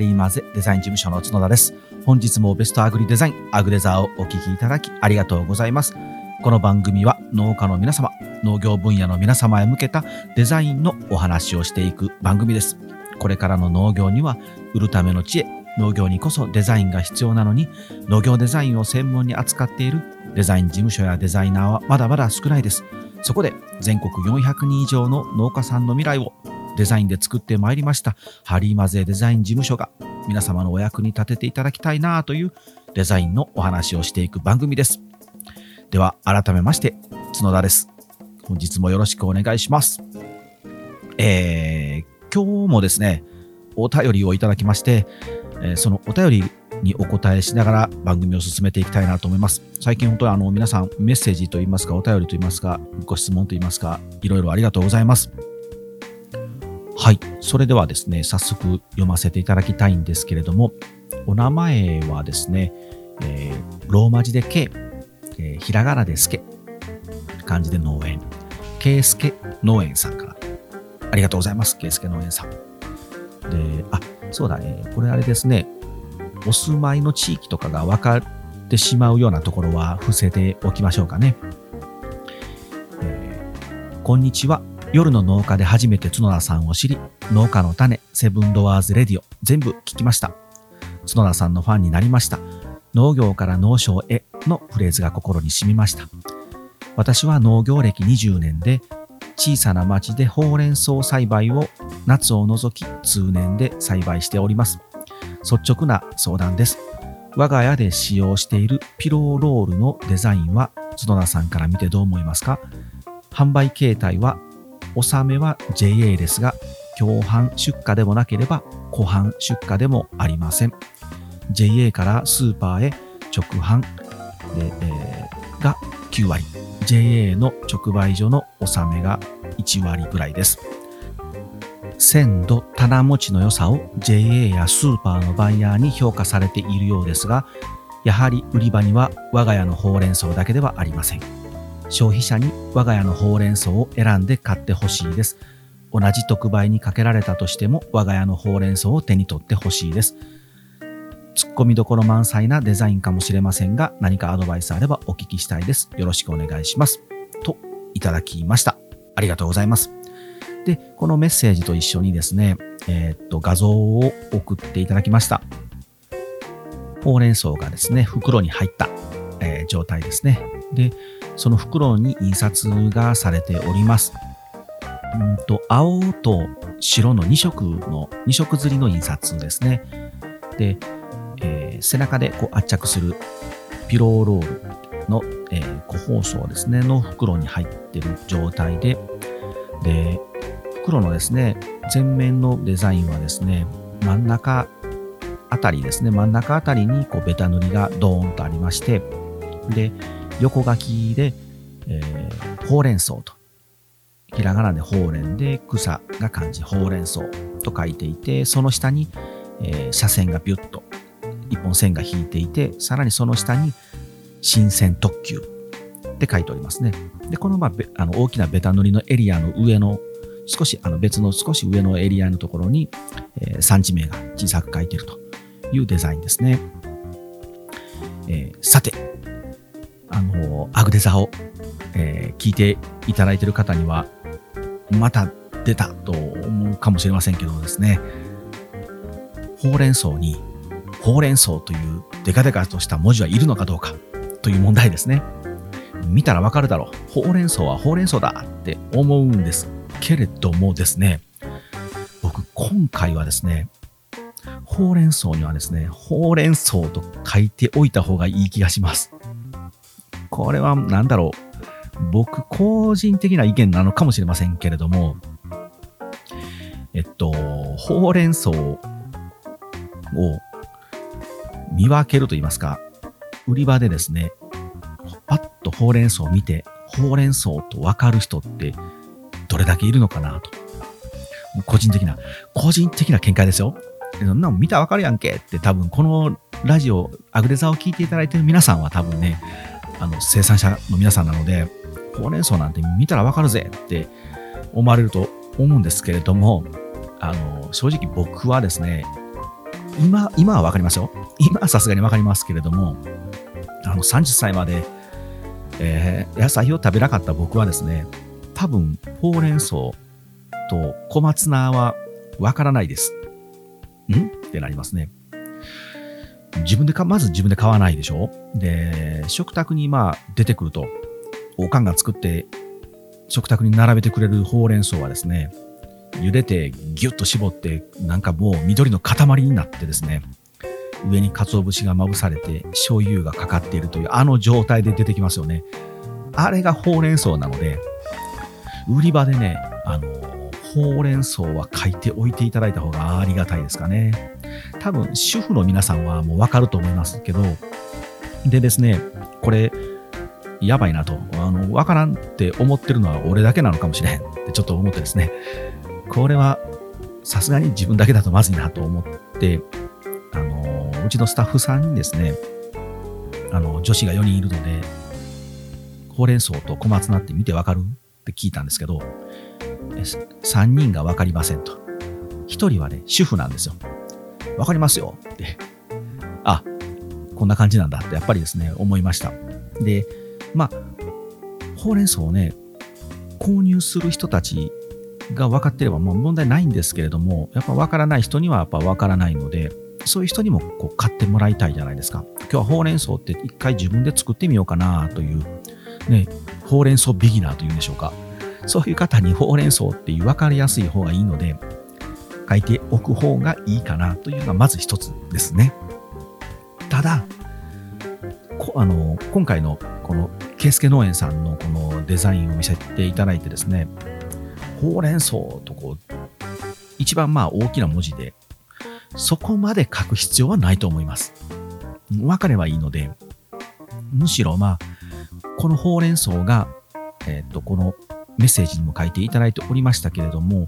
リーマゼデザイン事務所の角田です。本日もベストアグリデザイン、アグレザーをお聞きいただきありがとうございます。この番組は農家の皆様、農業分野の皆様へ向けたデザインのお話をしていく番組です。これからの農業には売るための知恵、農業にこそデザインが必要なのに、農業デザインを専門に扱っているデザイン事務所やデザイナーはまだまだ少ないです。そこで全国400人以上の農家さんの未来をデザインで作ってまいりましたハリーマゼデザイン事務所が皆様のお役に立てていただきたいなというデザインのお話をしていく番組です。では改めまして角田です。本日もよろしくお願いします。えー、今日もですね、お便りをいただきまして、えーそのお便りにお答えしながら番組を進めていきたいなと思います。最近本当にあの皆さんメッセージといいますか、お便りといいますか、ご質問といいますか、いろいろありがとうございます。はい。それではですね、早速読ませていただきたいんですけれども、お名前はですね、えーローマ字で K、えーひらがなで助、漢字で農園、K 助農園さんから。ありがとうございます、K 助農園さん。で、あ、そうだね、これあれですね、お住まいの地域とかが分かってしまうようなところは伏せておきましょうかね。えーこんにちは。夜の農家で初めて角田さんを知り、農家の種、セブンドアーズレディオ、全部聞きました。角田さんのファンになりました。農業から農商へのフレーズが心に染みました。私は農業歴20年で、小さな町でほうれん草栽培を夏を除き通年で栽培しております。率直な相談です。我が家で使用しているピローロールのデザインは角田さんから見てどう思いますか？販売形態は納めは JA ですが、共販出荷でもなければ湖販出荷でもありません。JA からスーパーへ直販で、えーが9割、JA の直売所の納めが1割ぐらいです。鮮度、棚持ちの良さを JA やスーパーのバイヤーに評価されているようですが、やはり売り場には我が家のほうれん草だけではありません。消費者に我が家のほうれん草を選んで買ってほしいです。同じ特売にかけられたとしても我が家のほうれん草を手に取ってほしいです。ツッコミどころ満載なデザインかもしれませんが、何かアドバイスあればお聞きしたいです。よろしくお願いします。と、いただきました。ありがとうございます。で、このメッセージと一緒にですね、えーっと、画像を送っていただきました。ほうれん草がですね、袋に入った、えー状態ですね。で、その袋に印刷がされております。うんと、青と白の2色の、2色刷りの印刷ですね。で、えー背中でこう圧着するピローロールの、えー個包装ですね、の袋に入っている状態で、で、袋のですね、前面のデザインはですね、真ん中あたりですね、真ん中あたりにこうベタ塗りがドーンとありまして、で、横書きで、えーほうれん草と、ひらがなでほうれんで草が漢字ほうれん草と書いていて、その下に、えー斜線がビュッと一本線が引いていて、さらにその下に新鮮特急って書いておりますね。で、この,、まあ、あの大きなベタ塗りのエリアの上の少しあの別の少し上のエリアのところに、えー産地名が小さく書いているというデザインですね。えーさて、あのアグデザを、えー聞いていただいている方には、また出たと思うかもしれませんけどですね、ほうれん草に、ほうれん草というデカデカとした文字はいるのかどうかという問題ですね。見たらわかるだろう。ほうれん草はほうれん草だって思うんですけれどもですね、僕今回はですね、ほうれん草にはですね、ほうれん草と書いておいた方がいい気がします。これは何だろう。僕個人的な意見なのかもしれませんけれども、えっと、ほうれん草を見分けると言いますか、売り場でですね、パッとほうれん草を見て、ほうれん草と分かる人ってどれだけいるのかなと。個人的な、個人的な見解ですよ。そんなの見たらわかるやんけって多分このラジオ、アグレザを聞いていただいている皆さんは多分ね、あの生産者の皆さんなので、ほうれん草なんて見たらわかるぜって思われると思うんですけれども、あの、正直僕はですね、今、今はわかりますよ。今はさすがにわかりますけれども、あの、30歳まで、えー、野菜を食べなかった僕はですね、多分、ほうれん草と小松菜はわからないです。ん？ってなりますね。自分でか、まず自分で買わないでしょ？で、食卓にまあ出てくると、おかんが作って食卓に並べてくれるほうれん草はですね、茹でてギュッと絞って、なんかもう緑の塊になってですね、上に鰹節がまぶされて醤油がかかっているというあの状態で出てきますよね。あれがほうれん草なので、売り場でね、あの、ほうれん草は書いておいていただいた方がありがたいですかね。多分、主婦の皆さんはもうわかると思いますけど、でですね、これ、やばいなと、あの、わからんって思ってるのは俺だけなのかもしれへんってちょっと思ってですね、これはさすがに自分だけだとまずいなと思って、あの、うちのスタッフさんにですね、あの、女子が4人いるので、ほうれん草と小松菜って見てわかるって聞いたんですけど、3人がわかりませんと。1人はね、主婦なんですよ。わかりますよって。あ、こんな感じなんだってやっぱりですね、思いました。で、まあ、ほうれん草をね、購入する人たちが分かってればもう問題ないんですけれども、やっぱ分からない人にはやっぱ分からないので、そういう人にもこう買ってもらいたいじゃないですか。今日はほうれん草って一回自分で作ってみようかなという、ね、ほうれん草ビギナーというんでしょうか。そういう方にほうれん草っていう分かりやすい方がいいので、書いておく方がいいかなというのがまず一つですね。ただ、あの今回のこの圭介農園さんのこのデザインを見せていただいてですね、ほうれん草とこう、一番まあ大きな文字で、そこまで書く必要はないと思います。分かればいいので、むしろまあ、このほうれん草が、えっ、と、このメッセージにも書いていただいておりましたけれども、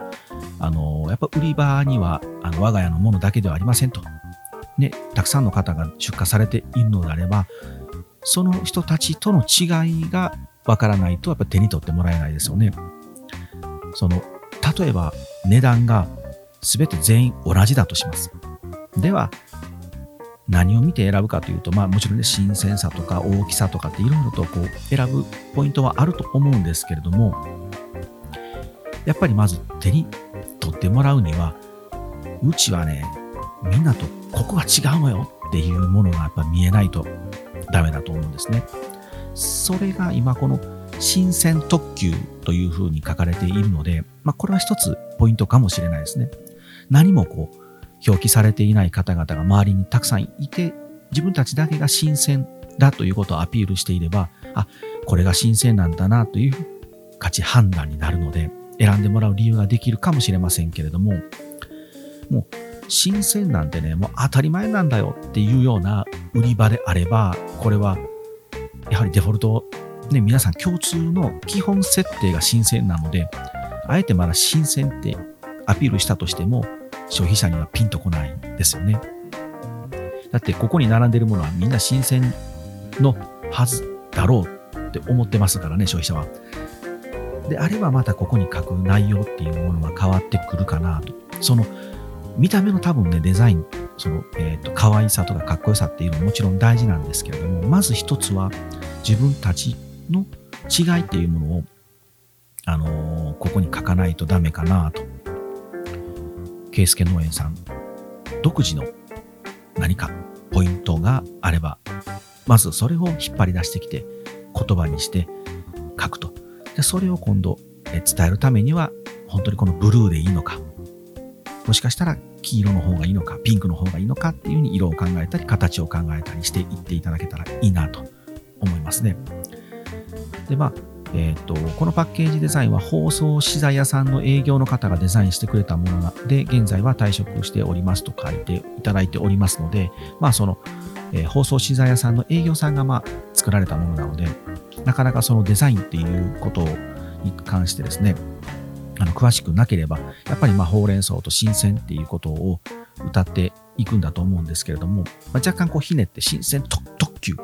あの、やっぱ売り場には、あの、我が家のものだけではありませんと。ね、たくさんの方が出荷されているのであれば、その人たちとの違いがわからないと、やっぱ手に取ってもらえないですよね。その、例えば値段が全て全員同じだとします。では、何を見て選ぶかというと、まあもちろんね、新鮮さとか大きさとかっていろいろとこう選ぶポイントはあると思うんですけれども、やっぱりまず手に取ってもらうには、うちはね、みんなとここが違うのよっていうものがやっぱ見えないとダメだと思うんですね。それが今この新鮮特急というふうに書かれているので、まあ、これは一つポイントかもしれないですね。何もこう、表記されていない方々が周りにたくさんいて、自分たちだけが新鮮だということをアピールしていれば、あ、これが新鮮なんだなという価値判断になるので、選んでもらう理由ができるかもしれませんけれども、もう、新鮮なんてね、もう当たり前なんだよっていうような売り場であれば、これは、やはりデフォルトね、皆さん共通の基本設定が新鮮なので、あえてまだ新鮮ってアピールしたとしても、消費者にはピンとこないんですよね。だってここに並んでるものはみんな新鮮のはずだろうって思ってますからね、消費者は。であればまたここに書く内容っていうものは変わってくるかなと。その見た目の多分ね、デザイン、その、えっ、ー、と、可愛さとかかっこよさっていうのももちろん大事なんですけれども、まず一つは自分たちの違いっていうものを、あのー、ここに書かないとダメかなと。圭介農園さん、独自の何かポイントがあれば、まずそれを引っ張り出してきて、言葉にして書くと。でそれを今度え伝えるためには、本当にこのブルーでいいのか、もしかしたら黄色の方がいいのか、ピンクの方がいいのかっていうふうに色を考えたり、形を考えたりしていっていただけたらいいなと思いますね。で、まあ、えっ、と、このパッケージデザインは包装資材屋さんの営業の方がデザインしてくれたもので、現在は退職しておりますと書いていただいておりますので、まあその、えー、包装資材屋さんの営業さんがまあ作られたものなので、なかなかそのデザインっていうことに関してですね、あの詳しくなければ、やっぱりまあほうれん草と新鮮っていうことを歌っていくんだと思うんですけれども、まあ、若干こうひねって新鮮特急。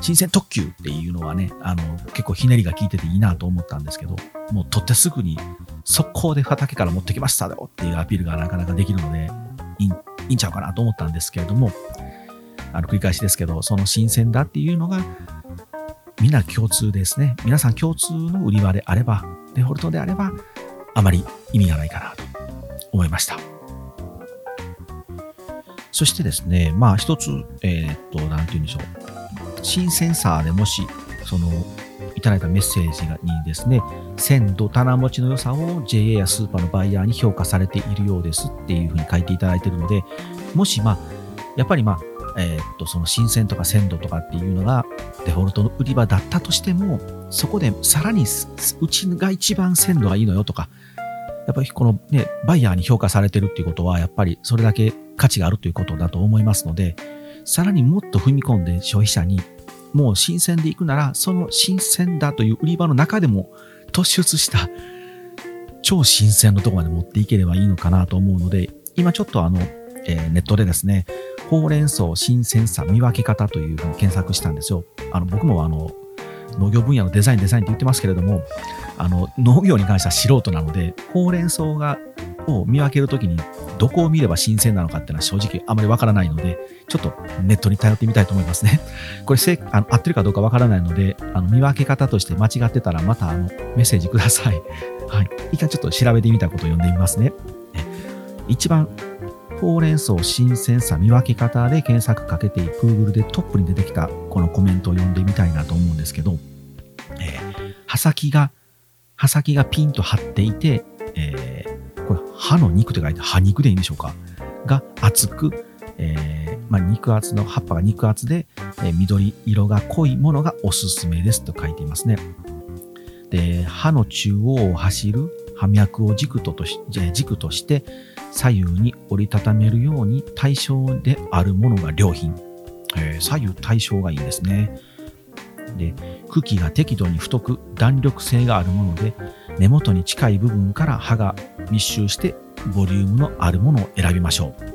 新鮮特急っていうのはね、あの、結構ひねりが効いてていいなと思ったんですけど、もう取ってすぐに速攻で畑から持ってきましたよっていうアピールがなかなかできるので、いいいんちゃうかなと思ったんですけれども、あの繰り返しですけど、その新鮮だっていうのが、みんな共通ですね。皆さん共通の売り場であれば、デフォルトであれば、あまり意味がないかなと思いました。そしてですね、まあ一つ、えー、っと、なんて言うんでしょう。新センサーでもし、その、いただいたメッセージにですね、鮮度、棚持ちの良さを JA やスーパーのバイヤーに評価されているようですっていうふうに書いていただいているので、もしまあ、やっぱりまあ、えー、っと、その新鮮とか鮮度とかっていうのがデフォルトの売り場だったとしても、そこでさらにうちが一番鮮度がいいのよとか、やっぱりこのね、バイヤーに評価されてるっていうことは、やっぱりそれだけ価値があるということだと思いますので、さらにもっと踏み込んで消費者に、もう新鮮で行くなら、その新鮮だという売り場の中でも突出した超新鮮のとこまで持っていければいいのかなと思うので、今ちょっとあの、えー、ネットでですね、ほうれん草新鮮さ見分け方というふうに検索したんですよ。あの僕もあの農業分野のデザインデザインって言ってますけれども、あの農業に関しては素人なので、ほうれん草がを見分けるときにどこを見れば新鮮なのかっていうのは正直あまりわからないので、ちょっとネットに頼ってみたいと思いますね。これせあの合ってるかどうかわからないので、あの見分け方として間違ってたらまたあのメッセージください。はい。一回ちょっと調べてみたことを読んでみますね。一番ほうれん草新鮮さ見分け方で検索かけて Google でトップに出てきたこのコメントを読んでみたいなと思うんですけど、えー、刃先が、刃先がピンと張っていて、えー、これ刃の肉と書いて刃肉でいいんでしょうか？が厚く、えー、まあ、肉厚の葉っぱが肉厚で、え緑色が濃いものがおすすめですと書いていますね。で、刃の中央を走る葉脈を軸ととし軸として、左右に折りたためるように対称であるものが良品。えー、左右対称がいいですね。で、茎が適度に太く弾力性があるもので、根元に近い部分から葉が密集してボリュームのあるものを選びましょう。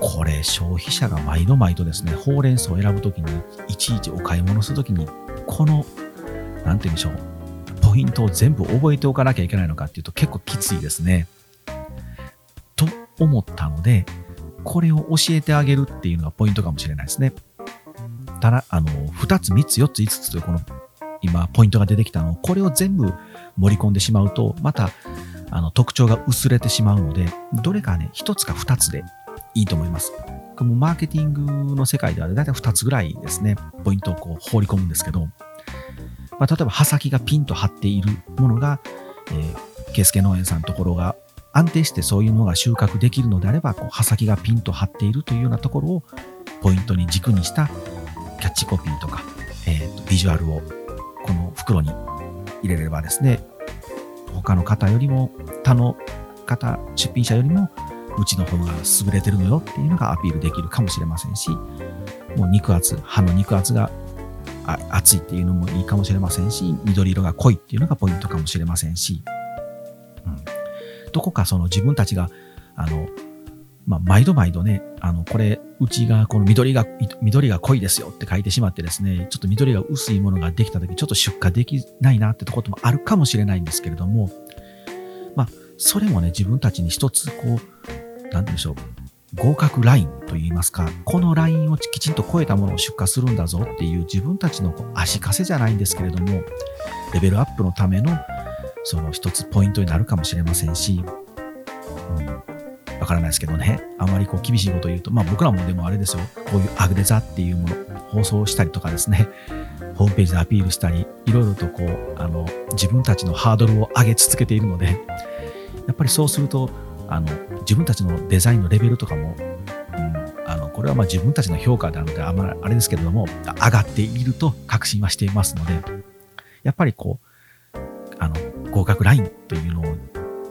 これ消費者が毎度毎度ですね、ほうれん草を選ぶときに、いちいちお買い物するときに、この、なんて言うんでしょう、ポイントを全部覚えておかなきゃいけないのかっていうと結構きついですね。と思ったので、これを教えてあげるっていうのがポイントかもしれないですね。ただ、あの、2つ、3つ、4つ、5つというこの今ポイントが出てきたのをこれを全部盛り込んでしまうと、またあの特徴が薄れてしまうので、どれかね、1つか2つでいいと思います。このマーケティングの世界ではだいたい2つぐらいですね、ポイントをこう放り込むんですけど、まあ、例えば刃先がピンと張っているものが、えー、ケスケ農園さんのところが安定してそういうものが収穫できるのであれば、こう刃先がピンと張っているというようなところをポイントに軸にしたキャッチコピーとか、えーと、ビジュアルをこの袋に入れればですね、他の方よりも、他の方、出品者よりも、うちの方が優れてるのよっていうのがアピールできるかもしれませんし、もう肉厚、刃の肉厚が厚いっていうのもいいかもしれませんし、緑色が濃いっていうのがポイントかもしれませんし、うん。どこかその自分たちが、あの、まあ、毎度毎度ね、あの、これ、うちがこの緑が、緑が濃いですよって書いてしまってですね、ちょっと緑が薄いものができた時、ちょっと出荷できないなってとこともあるかもしれないんですけれども、まあ、それもね、自分たちに一つ、こう、なんでしょう、合格ラインといいますか、このラインをきちんと超えたものを出荷するんだぞっていう自分たちの足かせじゃないんですけれども、レベルアップのためのその一つポイントになるかもしれませんし、うん、わからないですけどね、あまりこう厳しいことを言うと、まあ僕らもでもあれですよ、こういうアグデザっていうもの、放送したりとかですね、ホームページでアピールしたり、いろいろとこう、あの、自分たちのハードルを上げ続けているので、やっぱりそうすると、あの、自分たちのデザインのレベルとかも、うん、あの、これはまあ自分たちの評価なので、あまりあれですけれども、上がっていると確信はしていますので、やっぱりこう、あの、合格ラインというのを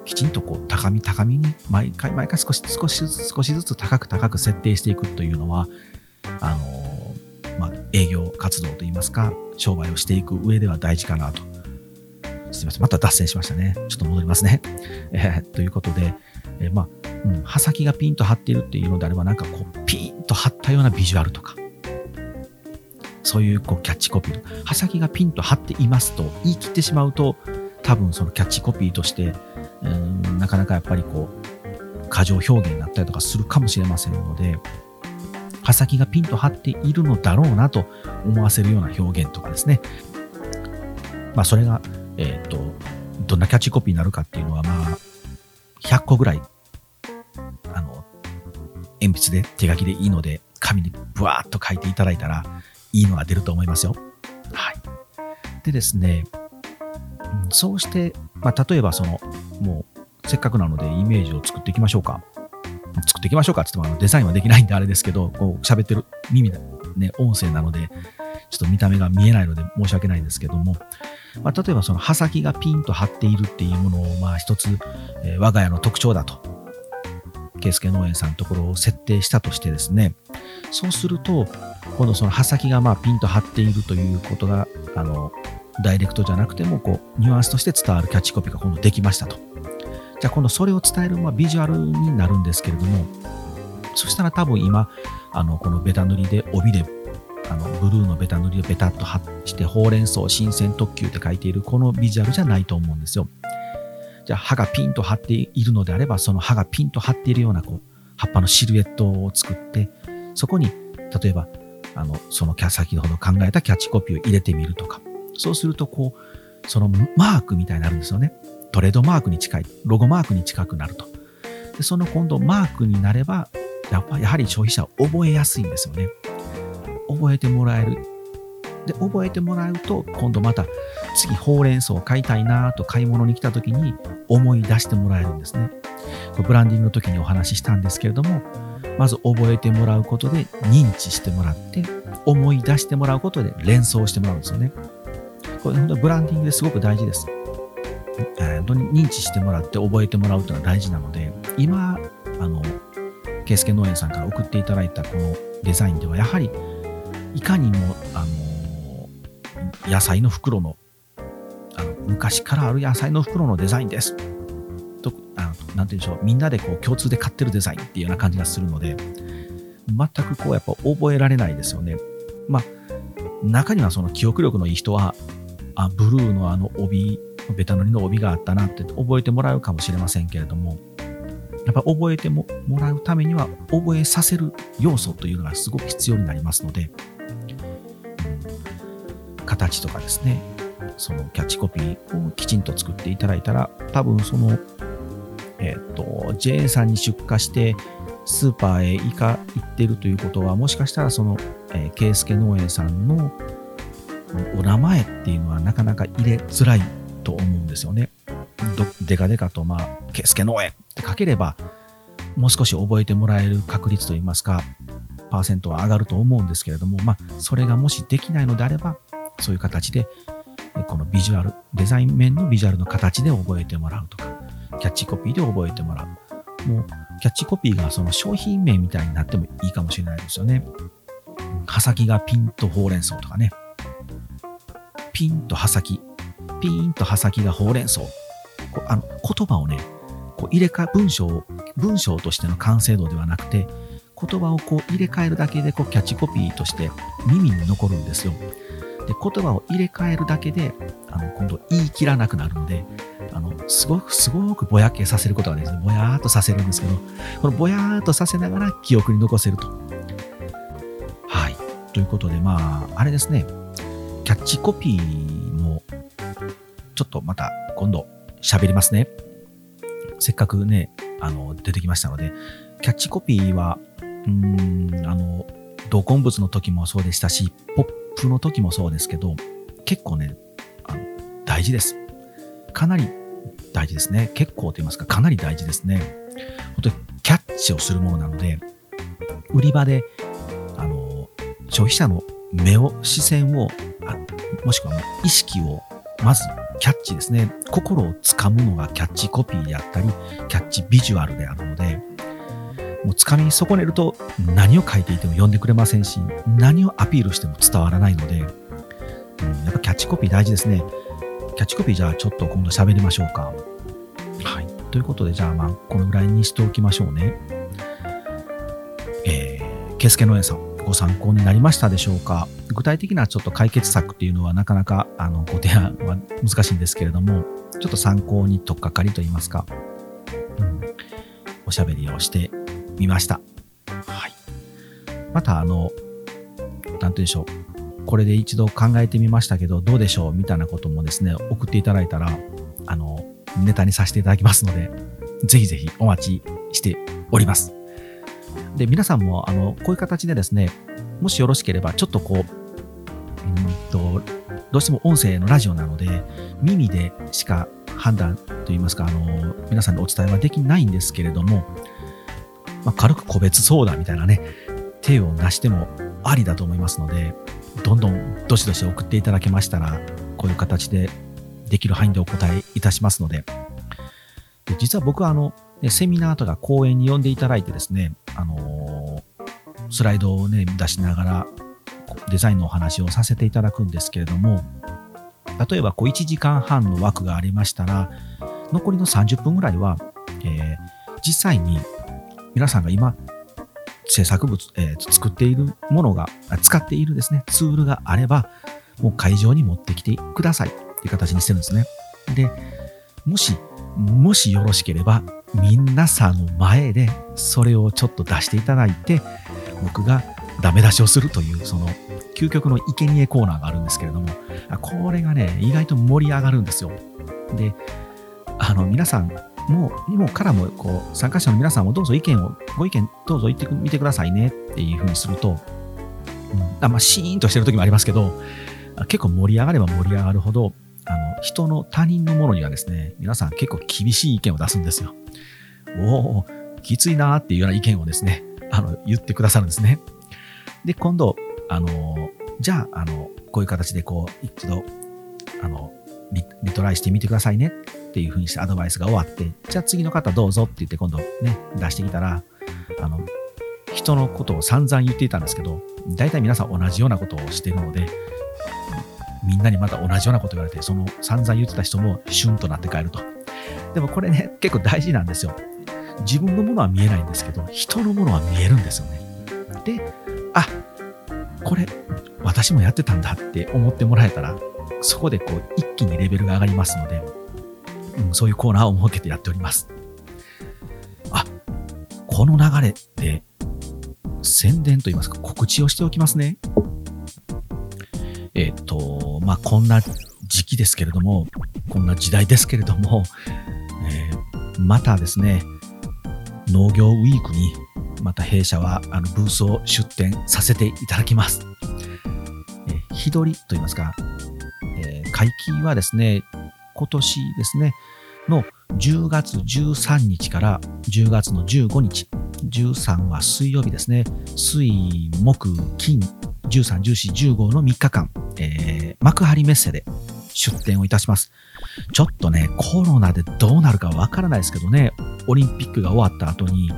きちんとこう高み高みに毎回毎回少し少しずつ少しずつ高く高く設定していくというのは、あの、まあ、営業活動といいますか、商売をしていく上では大事かなと。すみません。また脱線しましたね。ちょっと戻りますね。えー、ということで、え、まあ、うん、刃先がピンと張っているっていうのであれば、なんかこう、ピンと張ったようなビジュアルとか、そういうこうキャッチコピー。刃先がピンと張っていますと言い切ってしまうと、多分そのキャッチコピーとして、うん、なかなかやっぱりこう、過剰表現になったりとかするかもしれませんので、刃先がピンと張っているのだろうなと思わせるような表現とかですね。まあそれが、えっ、ー、と、どんなキャッチコピーになるかっていうのは、まあ、100個ぐらい、鉛筆で手書きでいいので、紙にブワーッと書いていただいたら、いいのが出ると思いますよ。はい。でですね、そうして、まあ、例えばその、もう、せっかくなのでイメージを作っていきましょうか。作っていきましょうかって言っても、デザインはできないんであれですけど、こう、喋ってる耳で、ね、音声なので、ちょっと見た目が見えないので申し訳ないんですけども、まあ、例えばその刃先がピンと張っているっていうものを、まあ一つ、えー、我が家の特徴だと、圭介農園さんのところを設定したとしてですね、そうすると、今度その刃先がまあピンと張っているということが、あの、ダイレクトじゃなくても、こう、ニュアンスとして伝わるキャッチコピーが今度できましたと。じゃあ今度それを伝える、まあ、ビジュアルになるんですけれども、そしたら多分今、あの、このベタ塗りで帯で、あの、ブルーのベタ塗りをベタっと貼して、ほうれん草新鮮特急って書いているこのビジュアルじゃないと思うんですよ。じゃあ歯がピンと張っているのであれば、その歯がピンと張っているような、こう、葉っぱのシルエットを作って、そこに、例えば、あの、その先ほど考えたキャッチコピーを入れてみるとか、そうすると、こう、そのマークみたいになるんですよね。トレードマークに近い、ロゴマークに近くなると。でその今度マークになれば、やっぱやはり消費者は覚えやすいんですよね。覚えてもらえる。で、覚えてもらうと、今度また次ほうれん草を買いたいなと買い物に来た時に思い出してもらえるんですね。ブランディングの時にお話ししたんですけれども、まず覚えてもらうことで認知してもらって、思い出してもらうことで連想してもらうんですよね。これ本当にブランディングですごく大事です。えー、認知してもらって覚えてもらうというのは大事なので、今、あの、圭介農園さんから送っていただいたこのデザインでは、やはり、いかにも、あの、野菜の袋の、あの昔からある野菜の袋のデザインです。と、あのなて言うんでしょう、みんなでこう共通で買ってるデザインっていうような感じがするので、全くこうやっぱ覚えられないですよね。まあ、中にはその記憶力のいい人は、あ、ブルーのあの帯ベタ塗りの帯があったなって覚えてもらうかもしれませんけれども、やっぱ覚えてもらうためには覚えさせる要素というのがすごく必要になりますので、形とかですね、そのキャッチコピーをきちんと作っていただいたら、多分その、えっ、ー、と、JA さんに出荷して、スーパーへ行か行ってるということは、もしかしたらその、えー、圭介農園さんのお名前っていうのはなかなか入れづらいと思うんですよね。デカデカと、まあ、ケスケ農園って書ければ、もう少し覚えてもらえる確率といいますか、パーセントは上がると思うんですけれども、まあ、それがもしできないのであれば、そういう形で、このビジュアル、デザイン面のビジュアルの形で覚えてもらうとか、キャッチコピーで覚えてもらう。もう、キャッチコピーがその商品名みたいになってもいいかもしれないですよね。刃先がピンとほうれん草とかね。ピンと刃先、ピーンと刃先がほうれん草。こあの言葉をね、こう入れ替え、文章を、文章としての完成度ではなくて、言葉をこう入れ替えるだけでこうキャッチコピーとして耳に残るんですよ。で、言葉を入れ替えるだけで、あの、今度言い切らなくなるので、あの、すごく、すごくぼやけさせることがですね、ぼやーっとさせるんですけど、このぼやーっとさせながら記憶に残せると。はい。ということで、まあ、あれですね、キャッチコピーもちょっとまた今度喋りますね。せっかくね、あの、出てきましたので、キャッチコピーは、うーん、あの、同梱物の時もそうでしたし、ポップの時もそうですけど、結構ね、あの大事です。かなり大事ですね。結構と言いますか、かなり大事ですね。本当にキャッチをするものなので、売り場で、あの、消費者の目を、視線を、もしくは意識を、まずキャッチですね。心をつかむのがキャッチコピーであったり、キャッチビジュアルであるので、もうつかみ損ねると何を書いていても読んでくれませんし、何をアピールしても伝わらないので、うん、やっぱキャッチコピー大事ですね。キャッチコピーじゃあちょっと今度喋りましょうか。はい。ということで、じゃあまあ、このぐらいにしておきましょうね。えー、ケスケのえさん、ご参考になりましたでしょうか？具体的なちょっと解決策っていうのはなかなかあのご提案は難しいんですけれども、ちょっと参考に取っかかりといいますか、うん、おしゃべりをしてみました。はい。また、あの、なんて言うんでしょう。これで一度考えてみましたけど、どうでしょう？みたいなこともですね、送っていただいたら、あの、ネタにさせていただきますので、ぜひぜひお待ちしております。で、皆さんも、あの、こういう形でですね、もしよろしければ、ちょっとこう、うんと、どうしても音声のラジオなので、耳でしか判断といいますか、あの、皆さんにお伝えはできないんですけれども、まあ、軽く個別相談みたいなね、手を出してもありだと思いますので、どんどんどしどし送っていただけましたら、こういう形でできる範囲でお答えいたしますので、で実は僕はあの、セミナーとか講演に呼んでいただいてですね、あのー、スライドをね、出しながらデザインのお話をさせていただくんですけれども、例えばこう1時間半の枠がありましたら、残りの30分ぐらいは、えー、実際に皆さんが今制作物、えー、作っているものが、使っているですね、ツールがあれば、もう会場に持ってきてくださいっていう形にしてるんですね。で、もしもしよろしければ、皆さんの前でそれをちょっと出していただいて、僕がダメ出しをするという、その究極の生贄コーナーがあるんですけれども、これがね、意外と盛り上がるんですよ。で、あの、皆さんも、もからも、こう、参加者の皆さんもどうぞ意見を、ご意見どうぞ言ってみてくださいねっていうふうにすると、うん、あまあ、シーンとしてる時もありますけど、結構盛り上がれば盛り上がるほど、あの、人の他人のものにはですね、皆さん結構厳しい意見を出すんですよ。おお、きついなーっていうような意見をですね、あの、言ってくださるんですね。で、今度、あの、じゃあ、あの、こういう形でこう、一度、あの、リリトライしてみてくださいねっていうふうにしてアドバイスが終わって、じゃあ次の方どうぞって言って今度ね、出してきたら、あの、人のことを散々言っていたんですけど、大体皆さん同じようなことをしてるので、みんなにまた同じようなこと言われて、その散々言ってた人もシュンとなって帰ると。でもこれね、結構大事なんですよ。自分のものは見えないんですけど、人のものは見えるんですよね。で、あ、これ、私もやってたんだって思ってもらえたら、そこでこう、一気にレベルが上がりますので、うん、そういうコーナーを設けてやっております。あ、この流れって、宣伝といいますか、告知をしておきますね。えっ、ー、と、まあ、こんな時期ですけれども、こんな時代ですけれども、えー、またですね、農業ウィークに、また弊社はあのブースを出展させていただきます。えー、日取りといいますか、えー、会期はですね、今年ですね、の10月13日から10月の15日、13は水曜日ですね、水、木、金、13、14、15の3日間、えー、幕張メッセで出展をいたします。ちょっとね、コロナでどうなるかわからないですけどね、オリンピックが終わった後に、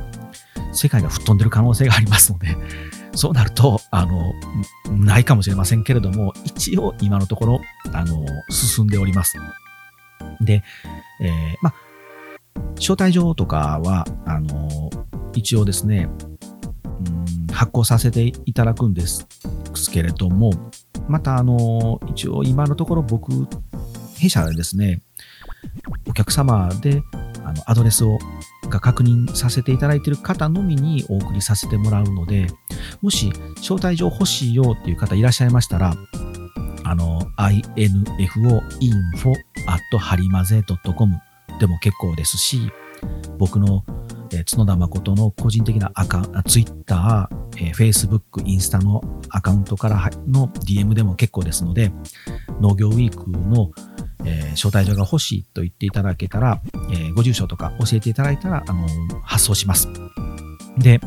世界が吹っ飛んでる可能性がありますので、そうなると、あの、ないかもしれませんけれども、一応今のところ、あの、進んでおります。で、えー、ま招待状とかは、あの、一応ですね、うん発行させていただくんですけれども、また、あの、一応今のところ僕、弊社でですね、お客様であのアドレスをが確認させていただいている方のみにお送りさせてもらうので、もし招待状欲しいよっていう方いらっしゃいましたら、あの、info info at はりまぜ .com でも結構ですし、僕のえ、角田誠の個人的なアカウント、Twitter、えー、Facebook、インスタのアカウントからの DM でも結構ですので、農業ウィークの、えー、招待状が欲しいと言っていただけたら、えー、ご住所とか教えていただいたら、あの、発送します。で、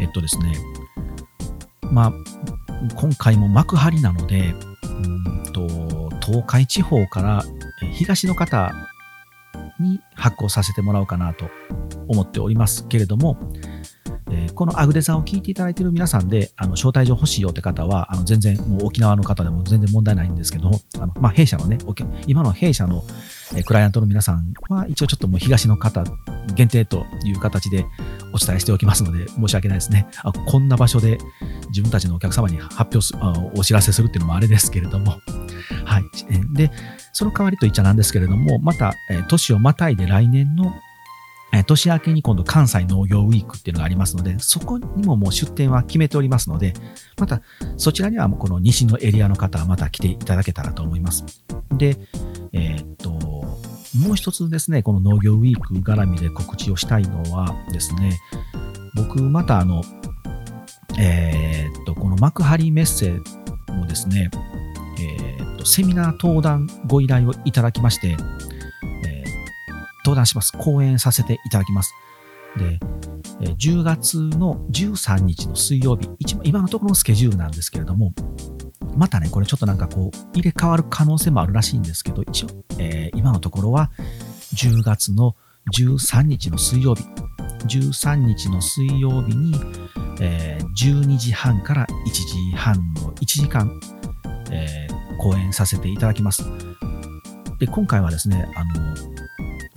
えっとですね、まあ、今回も幕張なので、と東海地方から東の方に発行させてもらおうかなと思っておりますけれども、えー、このアグデさんを聞いていただいている皆さんで、あの、招待状欲しいよって方は、あの、全然、もう沖縄の方でも全然問題ないんですけど、あの、まあ、弊社のね、今の弊社の、えクライアントの皆さんは一応ちょっともう東の方限定という形でお伝えしておきますので、申し訳ないですね。あこんな場所で自分たちのお客様に発表すあお知らせするっていうのもあれですけれども、はい。で、その代わりと言っちゃなんですけれども、また、え年をまたいで来年のえ年明けに今度関西農業ウィークっていうのがありますので、そこにももう出店は決めておりますので、またそちらにはもうこの西のエリアの方はまた来ていただけたらと思います。で、えー、っと、もう一つですね、この農業ウィーク絡みで告知をしたいのはですね、僕またあの、えー、っと、この幕張メッセのですね、えー、っと、セミナー登壇ご依頼をいただきまして、登壇します。講演させていただきます。で、10月の13日の水曜日、今のところのスケジュールなんですけれども、またね、これちょっとなんかこう、入れ替わる可能性もあるらしいんですけど、一応、えー、今のところは10月の13日の水曜日、13日の水曜日に、えー、12時半から1時半の1時間、えー、講演させていただきます。で、今回はですね、あの、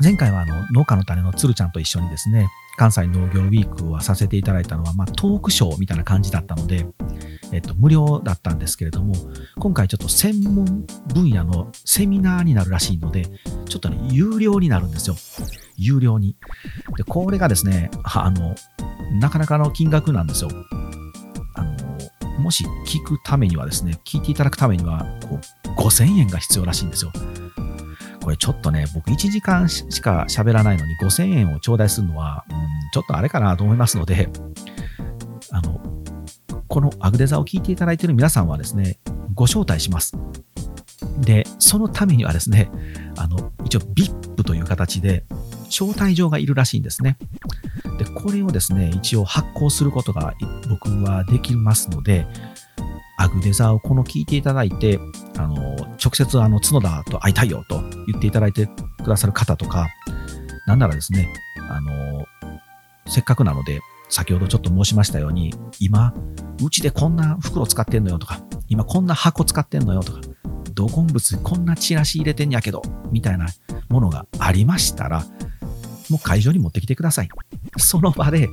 前回はあの農家の種のつるちゃんと一緒にですね、関西農業ウィークはさせていただいたのは、まあ、トークショーみたいな感じだったので、えっと、無料だったんですけれども、今回ちょっと専門分野のセミナーになるらしいので、ちょっとね、有料になるんですよ。有料に。で、これがですね、あの、なかなかの金額なんですよ。あの、もし聞くためにはですね、聞いていただくためには、こう、5000円が必要らしいんですよ。これちょっとね、僕1時間しか喋らないのに5000円を頂戴するのは、うん、ちょっとあれかなと思いますので、あの、このアグデザを聞いていただいている皆さんはですね、ご招待します。で、そのためにはですね、あの、一応 VIP という形で、招待状がいるらしいんですね。で、これをですね、一応発行することが僕はできますので、アグデザをこの聞いていただいて、あの、直接あの角田と会いたいよと言っていただいてくださる方とか、なんならですね、あの、せっかくなので、先ほどちょっと申しましたように、今、うちでこんな袋使ってんのよとか、今こんな箱使ってんのよとか、土根物こんなチラシ入れてんやけど、みたいなものがありましたら、もう会場に持ってきてください。その場で、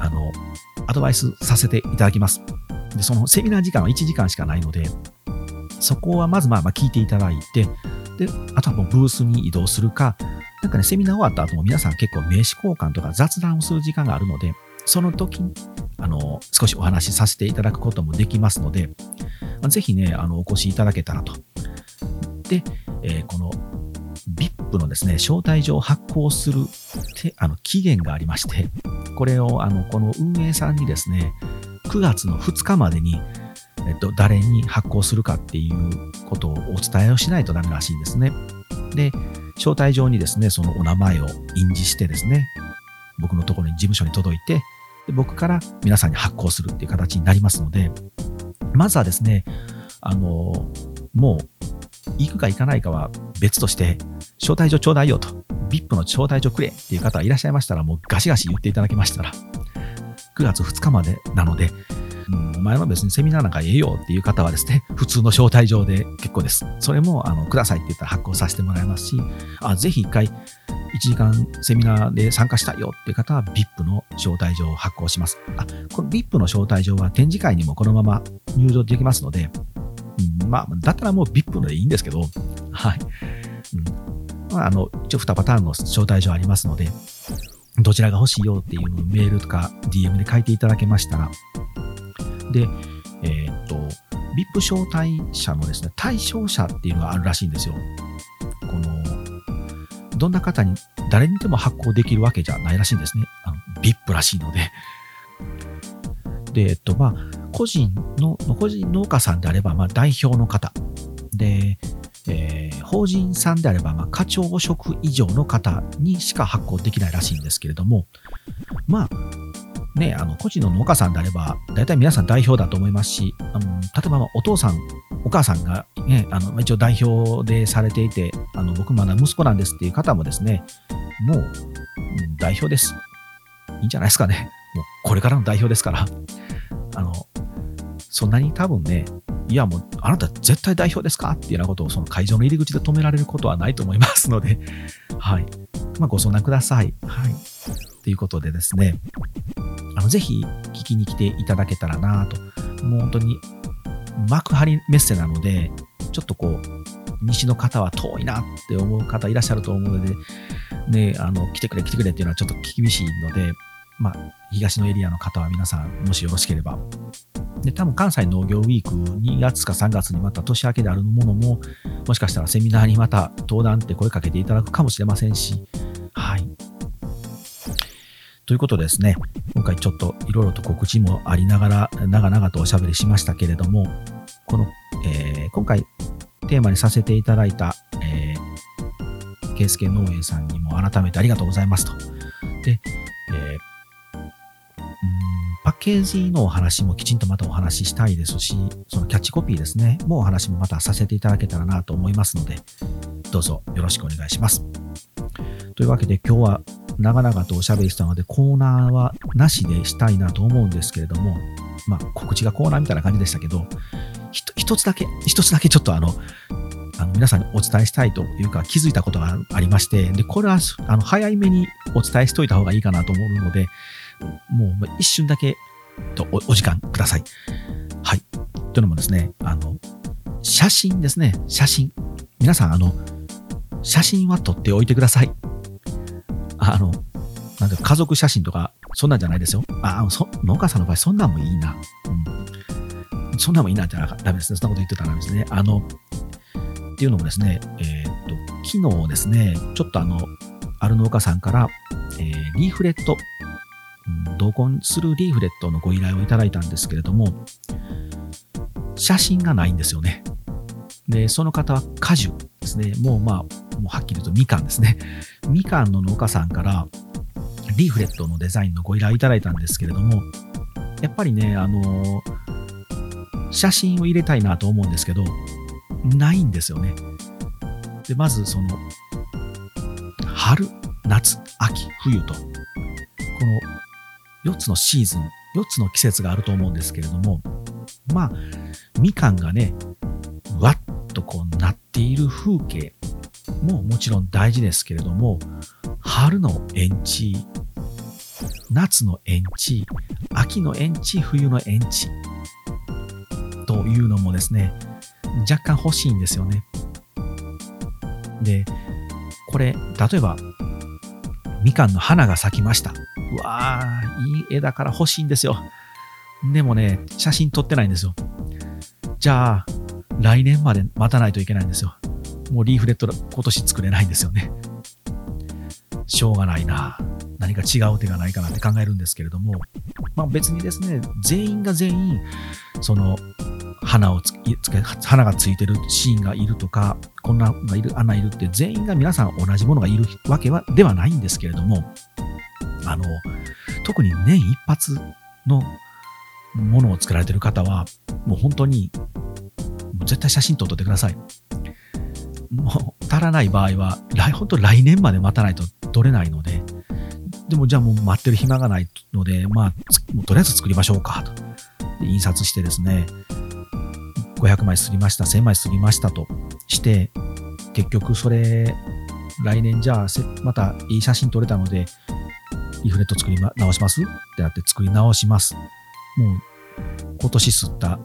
あの、アドバイスさせていただきます。で、そのセミナー時間は1時間しかないので、そこはまずまあまあ聞いていただいて、で、あとはもうブースに移動するか、なんかね、セミナー終わった後も皆さん結構名刺交換とか雑談をする時間があるので、その時に、あの、少しお話しさせていただくこともできますので、ぜひね、あの、お越しいただけたらと。で、えー、この VIP のですね、招待状を発行するてあの期限がありまして、これをあのこの運営さんにですね、9月の2日までにえっと、誰に発行するかっていうことをお伝えをしないとダメらしいんですね。で、招待状にですね、そのお名前を印字してですね、僕のところに事務所に届いて、で僕から皆さんに発行するっていう形になりますので、まずはですね、あの、もう、行くか行かないかは別として、招待状ちょうだいよと、VIP の招待状くれっていう方がいらっしゃいましたら、もうガシガシ言っていただけましたら、9月2日までなので、うん、お前は別にセミナーなんかええよっていう方はですね、普通の招待状で結構です。それも、あの、くださいって言ったら発行させてもらいますし、あ、ぜひ一回、1時間セミナーで参加したいよっていう方は VIP の招待状を発行します。あ、この VIP の招待状は展示会にもこのまま入場できますので、うん、まあ、だったらもう VIP のでいいんですけど、はい。うんまあ、あの、一応2パターンの招待状ありますので、どちらが欲しいよっていうのをメールとか DM で書いていただけましたら、で、えー、っと、VIP 招待者のですね、対象者っていうのがあるらしいんですよ。この、どんな方に、誰にでも発行できるわけじゃないらしいんですね。VIP らしいので。で、えっと、まあ、個人の、個人農家さんであれば、まあ、代表の方。で、えー、法人さんであれば、まあ、課長職以上の方にしか発行できないらしいんですけれども、まあ、ね、あの個人の農家さんであれば、大体皆さん代表だと思いますし、あの例えばお父さん、お母さんが、ね、あの一応代表でされていて、あの僕まだ息子なんですっていう方もですね、もう代表です。いいんじゃないですかね。もうこれからの代表ですから、あの、そんなに多分ね、いやもう、あなた絶対代表ですかっていうようなことをその会場の入り口で止められることはないと思いますので、はい。まあ、ご相談ください。はい。ということでですね、あの、ぜひ聞きに来ていただけたらなと。もう本当に幕張メッセなので、ちょっとこう、西の方は遠いなって思う方いらっしゃると思うので、ね、あの、来てくれ来てくれっていうのはちょっと厳しいので、まあ、東のエリアの方は皆さん、もしよろしければ。で、多分関西農業ウィーク2月か3月にまた年明けであるものも、もしかしたらセミナーにまた登壇って声かけていただくかもしれませんし、はい。ということですね、今回ちょっといろいろと告知もありながら、長々とおしゃべりしましたけれども、この、えー、今回テーマにさせていただいた、えー、ケイスケ農園さんにも改めてありがとうございますと。で、えパッケージのお話もきちんとまたお話ししたいですし、そのキャッチコピーですね、もうお話もまたさせていただけたらなと思いますので、どうぞよろしくお願いします。というわけで今日は長々とおしゃべりしたのでコーナーはなしでしたいなと思うんですけれども、まあ告知がコーナーみたいな感じでしたけど、一つだけ、一つだけちょっとあの、あの皆さんにお伝えしたいというか気づいたことがありまして、で、これはあの早めにお伝えしといた方がいいかなと思うので、もう一瞬だけとお時間ください。はい。というのもですね、あの、写真ですね、写真。皆さん、あの、写真は撮っておいてください。あの、なんか家族写真とか、そんなんじゃないですよ。あ、そ農家さんの場合、そんなんもいいな。うん。そんなんもいいなってダメですね。そんなこと言ってたらダメですね。あの、っていうのもですね、えー、っと、昨日ですね、ちょっとあの、ある農家さんから、えー、リーフレット同梱するリーフレットのご依頼をいただいたんですけれども、写真がないんですよね。で、その方は果樹ですね。もうまあ、もうはっきり言うとみかんですね。みかんの農家さんからリーフレットのデザインのご依頼いただいたんですけれども、やっぱりね、あの写真を入れたいなと思うんですけど、ないんですよね。で、まずその、春、夏、秋、冬と、この4つのシーズン、4つの季節があると思うんですけれども、まあ、みかんがね、わっとこうなっている風景ももちろん大事ですけれども、春の延地、夏の延地、秋の延地、冬の延地というのもですね、若干欲しいんですよね。で、これ、例えば、みかんの花が咲きました。うわー、いい絵だから欲しいんですよ。でもね、写真撮ってないんですよ。じゃあ、来年まで待たないといけないんですよ。もうリーフレット今年作れないんですよね。しょうがないな。何か違う手がないかなって考えるんですけれども、まあ別にですね、全員が全員、その、花をつけ、花がついてるシーンがいるとか、こんなのがいる、あんないるって全員が皆さん同じものがいるわけはではないんですけれども、あの、特に年一発のものを作られてる方は、もう本当に、絶対写真撮っといてください。もう足らない場合は、来本当来年まで待たないと撮れないので、でもじゃあもう待ってる暇がないので、まあ、もうとりあえず作りましょうかと。で印刷してですね、500枚すりました、1000枚すりましたとして、結局それ、来年じゃあまたいい写真撮れたので、リフレット作り直しますってなって作り直します。もう、今年吸った、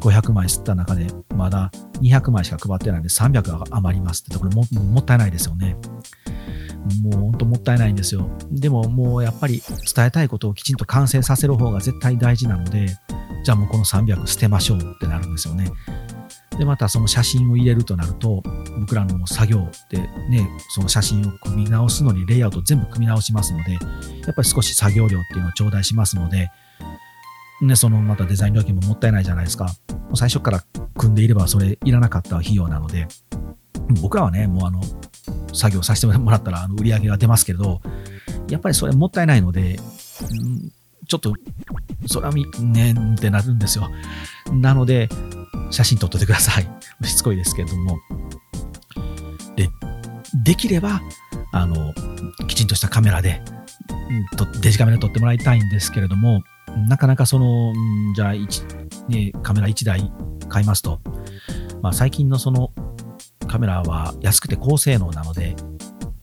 500枚吸った中で、まだ200枚しか配ってないんで300余りますってところももったいないですよね。もう本当もったいないんですよ。でももうやっぱり伝えたいことをきちんと完成させる方が絶対大事なので、じゃあもうこの300捨てましょうってなるんですよね。で、またその写真を入れるとなると、僕らの作業でね、その写真を組み直すのにレイアウト全部組み直しますので、やっぱり少し作業量っていうのを頂戴しますので、ね、そのまたデザイン料金ももったいないじゃないですか。最初から組んでいればそれいらなかった費用なので、僕らはね、もうあの、作業させてもらったらあの売り上げが出ますけれど、やっぱりそれもったいないので、うんちょっと、それはみ、ねんってなるんですよ。なので、写真撮っといてください。しつこいですけれども。で、できれば、あの、きちんとしたカメラで、デジカメで撮ってもらいたいんですけれども、なかなかその、じゃあ、ね、カメラ1台買いますと、まあ、最近のそのカメラは安くて高性能なので、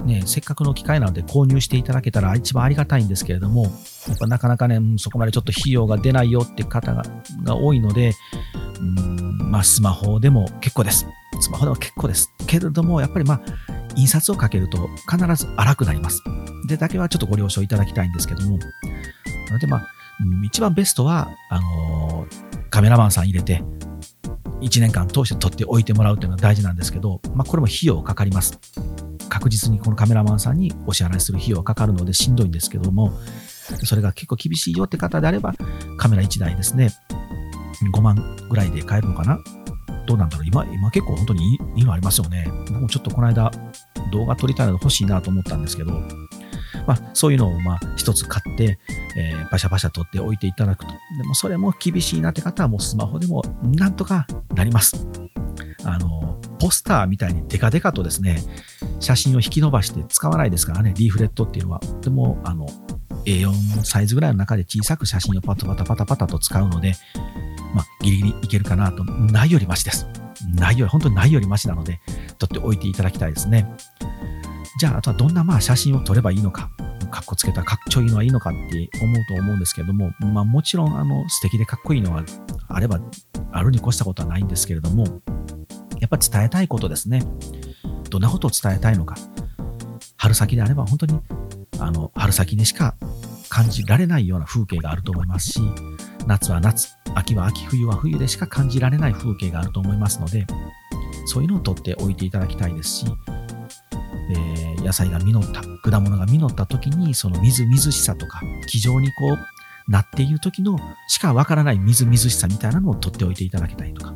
ね、せっかくの機会なので購入していただけたら一番ありがたいんですけれども、やっぱなかなかね、そこまでちょっと費用が出ないよって方がが多いので、うんまあ、スマホでも結構です。スマホでも結構です。けれども、やっぱりまあ、印刷をかけると必ず荒くなります。で、だけはちょっとご了承いただきたいんですけども、なのでまあ、一番ベストは、あのー、カメラマンさん入れて、1年間通して撮っておいてもらうというのが大事なんですけど、まあ、これも費用かかります。確実にこのカメラマンさんにお支払いする費用かかるのでしんどいんですけども、それが結構厳しいよって方であれば、カメラ1台ですね、5万ぐらいで買えるのかなどうなんだろう今、今結構本当にいいのありますよね。僕もちょっとこの間動画撮りたいの欲しいなと思ったんですけど、まあ、そういうのをまあ一つ買って、えー、バシャバシャ撮っておいていただくと。でもそれも厳しいなって方はもうスマホでもなんとかなります。あの、ポスターみたいにデカデカとですね、写真を引き伸ばして使わないですからね、リーフレットっていうのは。でも、あの、A4 サイズぐらいの中で小さく写真をパタパタパタパタと使うので、まあ、ギリギリいけるかなと、ないよりマシです。ないより、本当にないよりマシなので、撮っておいていただきたいですね。じゃあ、あとはどんなまあ写真を撮ればいいのか、かっこつけたかっちょいいのはいいのかって思うと思うんですけれども、まあもちろん、あの、素敵でかっこいいのはあれば、あるに越したことはないんですけれども、やっぱ伝えたいことですね。どんなことを伝えたいのか。春先であれば本当に、あの、春先にしか感じられないような風景があると思いますし、夏は夏、秋は秋、冬は冬でしか感じられない風景があると思いますので、そういうのを取っておいていただきたいですし、えー、野菜が実った、果物が実った時に、そのみずみずしさとか、気丈にこう、なっている時のしかわからないみずみずしさみたいなのを取っておいていただきたいとか、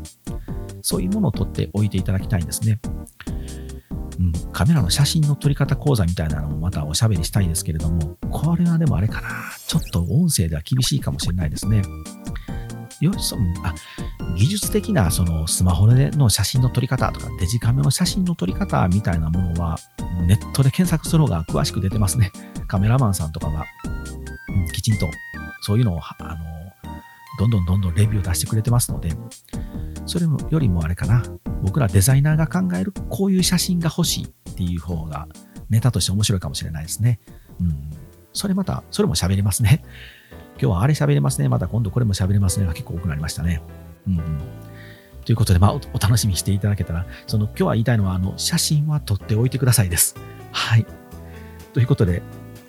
そういうものを取っておいていただきたいんですね。うん、カメラの写真の撮り方講座みたいなのもまたおしゃべりしたいですけれども、これはでもあれかな。ちょっと音声では厳しいかもしれないですね。よし、そあ技術的なそのスマホでの写真の撮り方とかデジカメの写真の撮り方みたいなものはネットで検索する方が詳しく出てますね。カメラマンさんとかが、うん、きちんとそういうのをあのどんどんどんどんレビューを出してくれてますので、それよりもあれかな、僕らデザイナーが考えるこういう写真が欲しいっていう方がネタとして面白いかもしれないですね。うん。それまた、それも喋りますね。今日はあれ喋れますね。また今度これも喋れますねが結構多くなりましたね。うん、ということで、まあお、お楽しみにしていただけたら、その今日は言いたいのは、あの、写真は撮っておいてくださいです。はい。ということで、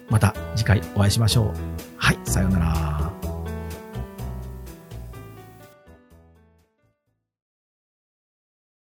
また次回お会いしましょう。はい、さようなら。